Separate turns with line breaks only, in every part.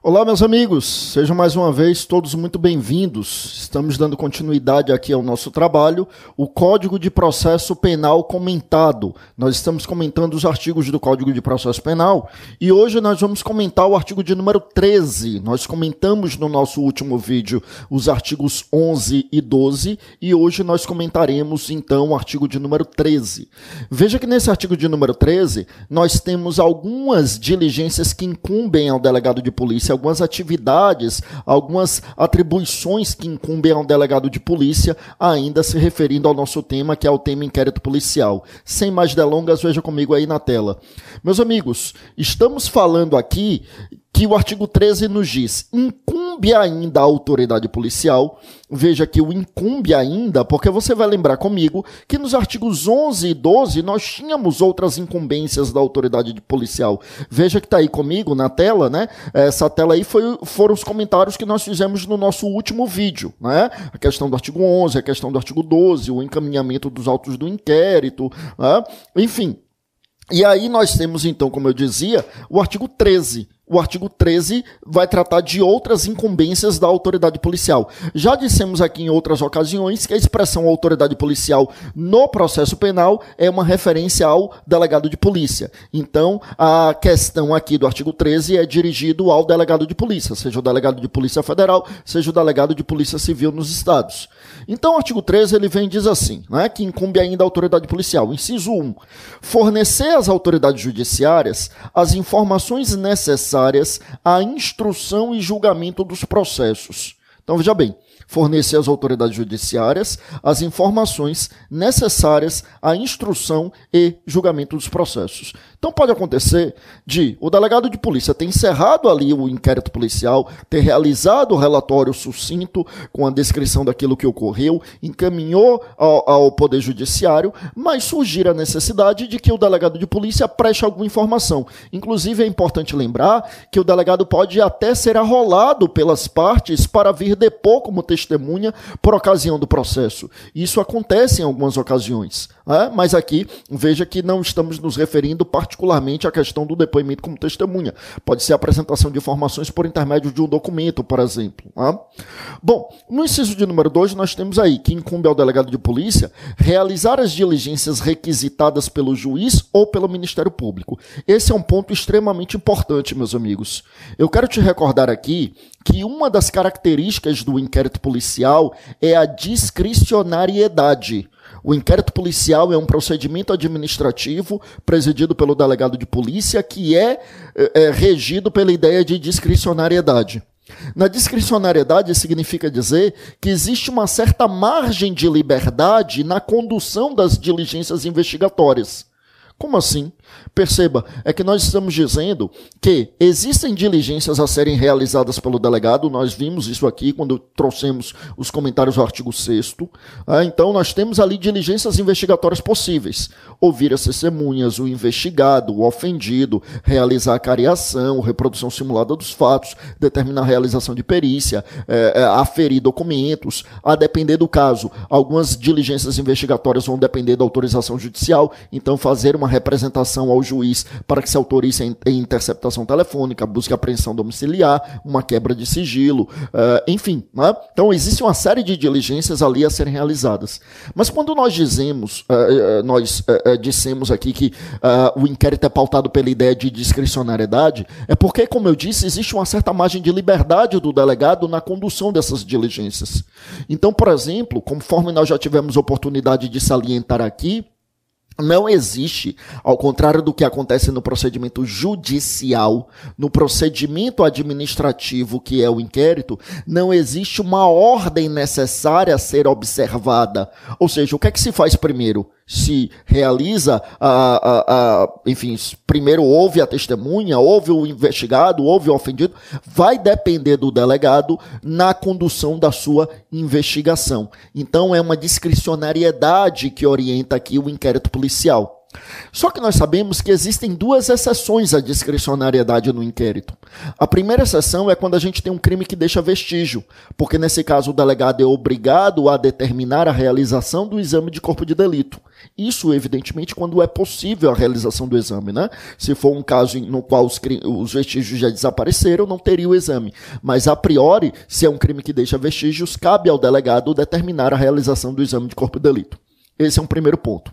Olá, meus amigos, sejam mais uma vez todos muito bem-vindos. Estamos dando continuidade aqui ao nosso trabalho, o Código de Processo Penal comentado. Nós estamos comentando os artigos do Código de Processo Penal e hoje nós vamos comentar o artigo de número 13. Nós comentamos no nosso último vídeo os artigos 11 e 12 e hoje nós comentaremos então o artigo de número 13. Veja que nesse artigo de número 13 nós temos algumas diligências que incumbem ao delegado de polícia algumas atividades, algumas atribuições que incumbem ao delegado de polícia, ainda se referindo ao nosso tema, que é o tema inquérito policial. Sem mais delongas, veja comigo aí na tela. Meus amigos, estamos falando aqui que o artigo 13 nos diz: incumbe ainda a autoridade policial. Veja que o incumbe ainda, porque você vai lembrar comigo que nos artigos 11 e 12 nós tínhamos outras incumbências da autoridade policial. Veja que está aí comigo na tela, né? Essa tela aí foi, foram os comentários que nós fizemos no nosso último vídeo, né? A questão do artigo 11, a questão do artigo 12, o encaminhamento dos autos do inquérito, né? enfim. E aí nós temos então, como eu dizia, o artigo 13 o artigo 13 vai tratar de outras incumbências da autoridade policial. Já dissemos aqui em outras ocasiões que a expressão autoridade policial no processo penal é uma referência ao delegado de polícia. Então, a questão aqui do artigo 13 é dirigido ao delegado de polícia, seja o delegado de polícia federal, seja o delegado de polícia civil nos estados. Então, o artigo 13 ele vem e diz assim, né, que incumbe ainda a autoridade policial. Inciso 1. Fornecer às autoridades judiciárias as informações necessárias necessárias à instrução e julgamento dos processos. Então, veja bem, fornecer às autoridades judiciárias as informações necessárias à instrução e julgamento dos processos. Então pode acontecer de o delegado de polícia ter encerrado ali o inquérito policial, ter realizado o relatório sucinto com a descrição daquilo que ocorreu, encaminhou ao, ao Poder Judiciário, mas surgir a necessidade de que o delegado de polícia preste alguma informação. Inclusive é importante lembrar que o delegado pode até ser arrolado pelas partes para vir depor como testemunha por ocasião do processo. Isso acontece em algumas ocasiões. Mas aqui veja que não estamos nos referindo particularmente à questão do depoimento como testemunha. Pode ser a apresentação de informações por intermédio de um documento, por exemplo. Bom, no inciso de número 2, nós temos aí que incumbe ao delegado de polícia realizar as diligências requisitadas pelo juiz ou pelo Ministério Público. Esse é um ponto extremamente importante, meus amigos. Eu quero te recordar aqui que uma das características do inquérito policial é a discricionariedade. O inquérito policial é um procedimento administrativo presidido pelo delegado de polícia que é, é, é regido pela ideia de discricionariedade. Na discricionariedade significa dizer que existe uma certa margem de liberdade na condução das diligências investigatórias. Como assim? Perceba, é que nós estamos dizendo que existem diligências a serem realizadas pelo delegado, nós vimos isso aqui quando trouxemos os comentários do artigo 6. Ah, então, nós temos ali diligências investigatórias possíveis: ouvir as testemunhas, o investigado, o ofendido, realizar a cariação, reprodução simulada dos fatos, determinar a realização de perícia, é, é, aferir documentos, a depender do caso. Algumas diligências investigatórias vão depender da autorização judicial, então, fazer uma representação ao juiz para que se autorize a interceptação telefônica, busca apreensão domiciliar, uma quebra de sigilo, uh, enfim. Né? Então, existe uma série de diligências ali a serem realizadas. Mas quando nós dizemos, uh, nós dissemos aqui que o inquérito é pautado pela ideia de discricionariedade, é porque, como eu disse, existe uma certa margem de liberdade do delegado na condução dessas diligências. Então, por exemplo, conforme nós já tivemos oportunidade de salientar aqui, não existe, ao contrário do que acontece no procedimento judicial, no procedimento administrativo, que é o inquérito, não existe uma ordem necessária a ser observada. Ou seja, o que é que se faz primeiro? Se realiza, a, a, a, enfim, primeiro houve a testemunha, houve o investigado, houve o ofendido, vai depender do delegado na condução da sua investigação. Então é uma discricionariedade que orienta aqui o inquérito policial. Só que nós sabemos que existem duas exceções à discricionariedade no inquérito. A primeira exceção é quando a gente tem um crime que deixa vestígio, porque nesse caso o delegado é obrigado a determinar a realização do exame de corpo de delito. Isso, evidentemente, quando é possível a realização do exame, né? Se for um caso no qual os, os vestígios já desapareceram, não teria o exame. Mas, a priori, se é um crime que deixa vestígios, cabe ao delegado determinar a realização do exame de corpo de delito. Esse é um primeiro ponto.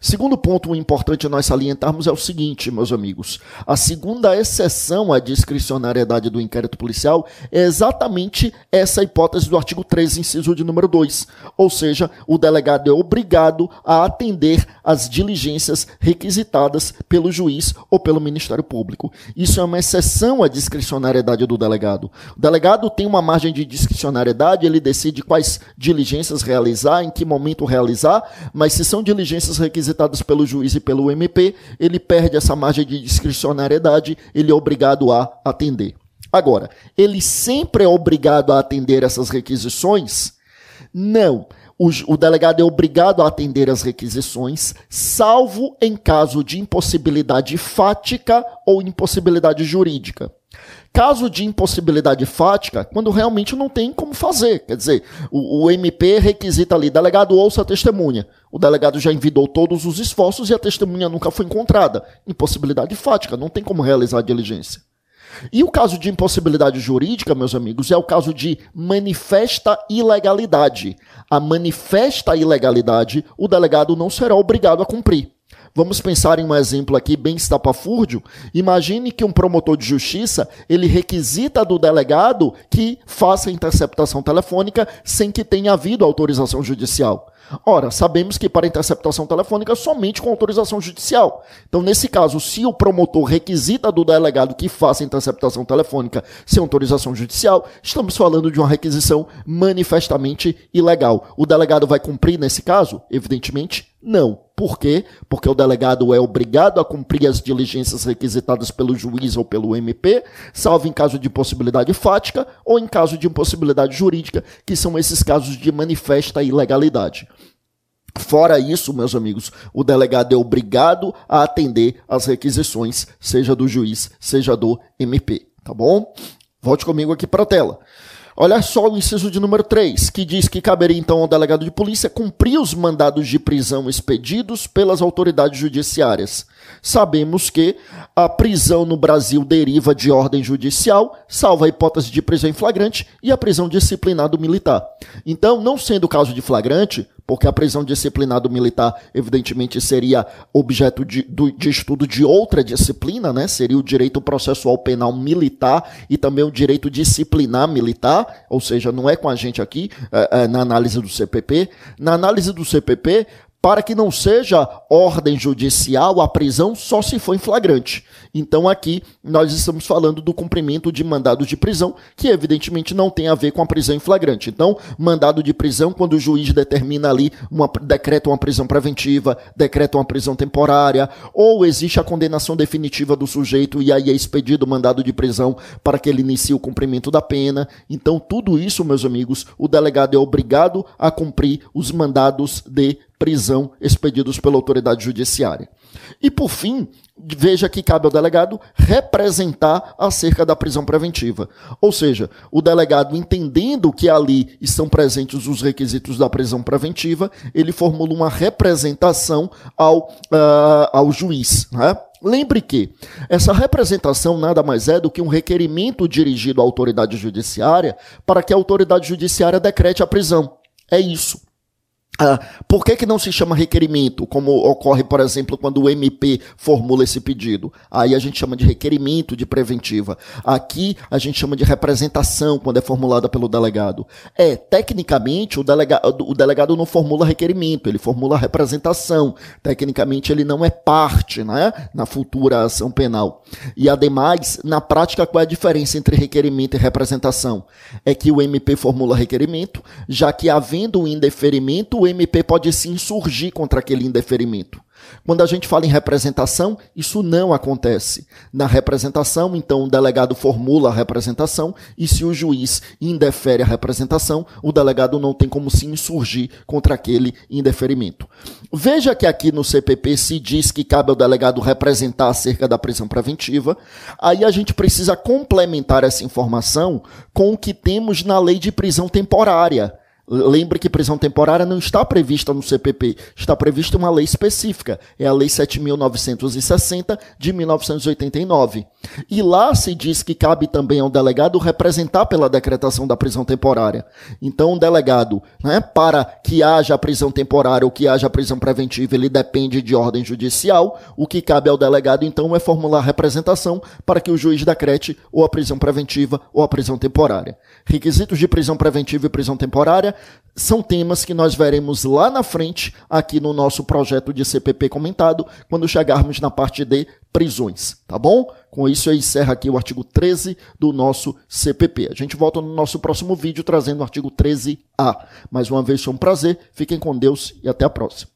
Segundo ponto importante nós salientarmos é o seguinte, meus amigos. A segunda exceção à discricionariedade do inquérito policial é exatamente essa hipótese do artigo 13, inciso de número 2. Ou seja, o delegado é obrigado a atender às diligências requisitadas pelo juiz ou pelo Ministério Público. Isso é uma exceção à discricionariedade do delegado. O delegado tem uma margem de discricionariedade, ele decide quais diligências realizar, em que momento realizar, mas se são diligências requisitadas pelo juiz e pelo MP, ele perde essa margem de discricionariedade, ele é obrigado a atender. Agora, ele sempre é obrigado a atender essas requisições? Não. O, o, delegado é obrigado a atender as requisições, salvo em caso de impossibilidade fática ou impossibilidade jurídica. Caso de impossibilidade fática, quando realmente não tem como fazer. Quer dizer, o, o MP requisita ali, delegado ouça a testemunha. O delegado já envidou todos os esforços e a testemunha nunca foi encontrada. Impossibilidade fática, não tem como realizar a diligência. E o caso de impossibilidade jurídica, meus amigos, é o caso de manifesta ilegalidade. A manifesta ilegalidade, o delegado não será obrigado a cumprir. Vamos pensar em um exemplo aqui bem estapafúrdio. Imagine que um promotor de justiça, ele requisita do delegado que faça interceptação telefônica sem que tenha havido autorização judicial. Ora, sabemos que para interceptação telefônica somente com autorização judicial. Então, nesse caso, se o promotor requisita do delegado que faça interceptação telefônica sem autorização judicial, estamos falando de uma requisição manifestamente ilegal. O delegado vai cumprir nesse caso? Evidentemente, não. Por quê? Porque o delegado é obrigado a cumprir as diligências requisitadas pelo juiz ou pelo MP, salvo em caso de impossibilidade fática ou em caso de impossibilidade jurídica, que são esses casos de manifesta ilegalidade. Fora isso, meus amigos, o delegado é obrigado a atender às requisições, seja do juiz, seja do MP, tá bom? Volte comigo aqui para a tela. Olha só o inciso de número 3, que diz que caberia então ao delegado de polícia cumprir os mandados de prisão expedidos pelas autoridades judiciárias. Sabemos que a prisão no Brasil deriva de ordem judicial, salvo a hipótese de prisão em flagrante e a prisão disciplinar do militar. Então, não sendo o caso de flagrante, porque a prisão disciplinar do militar, evidentemente, seria objeto de, de, estudo de outra disciplina, né? Seria o direito processual penal militar e também o direito disciplinar militar, ou seja, não é com a gente aqui é, é, na análise do CPP. Na análise do CPP, para que não seja ordem judicial a prisão só se for em flagrante. Então aqui nós estamos falando do cumprimento de mandado de prisão, que evidentemente não tem a ver com a prisão em flagrante. Então, mandado de prisão quando o juiz determina ali, uma, decreta uma prisão preventiva, decreta uma prisão temporária, ou existe a condenação definitiva do sujeito e aí é expedido o mandado de prisão para que ele inicie o cumprimento da pena. Então, tudo isso, meus amigos, o delegado é obrigado a cumprir os mandados de prisão expedidos pela autoridade judiciária. E por fim, veja que cabe ao delegado representar acerca da prisão preventiva. Ou seja, o delegado, entendendo que ali estão presentes os requisitos da prisão preventiva, ele formula uma representação ao, uh, ao juiz. Né? Lembre que essa representação nada mais é do que um requerimento dirigido à autoridade judiciária para que a autoridade judiciária decrete a prisão. É isso. Ah, por que, que não se chama requerimento, como ocorre, por exemplo, quando o MP formula esse pedido? Aí a gente chama de requerimento de preventiva. Aqui a gente chama de representação quando é formulada pelo delegado. É, tecnicamente, o, delega o delegado não formula requerimento, ele formula representação. Tecnicamente, ele não é parte né, na futura ação penal. E, ademais, na prática, qual é a diferença entre requerimento e representação? É que o MP formula requerimento, já que havendo um indeferimento, o MP pode se insurgir contra aquele indeferimento. Quando a gente fala em representação, isso não acontece. Na representação, então, o delegado formula a representação e se o juiz indefere a representação, o delegado não tem como se insurgir contra aquele indeferimento. Veja que aqui no CPP se diz que cabe ao delegado representar acerca da prisão preventiva. Aí a gente precisa complementar essa informação com o que temos na lei de prisão temporária. Lembre que prisão temporária não está prevista no CPP, está prevista uma lei específica, é a Lei 7.960 de 1989. E lá se diz que cabe também ao delegado representar pela decretação da prisão temporária. Então, o delegado, né, para que haja prisão temporária ou que haja prisão preventiva, ele depende de ordem judicial. O que cabe ao delegado, então, é formular representação para que o juiz decrete ou a prisão preventiva ou a prisão temporária. Requisitos de prisão preventiva e prisão temporária são temas que nós veremos lá na frente, aqui no nosso projeto de CPP comentado, quando chegarmos na parte de prisões, tá bom? Com isso eu encerro aqui o artigo 13 do nosso CPP. A gente volta no nosso próximo vídeo trazendo o artigo 13A. Mais uma vez foi um prazer, fiquem com Deus e até a próxima.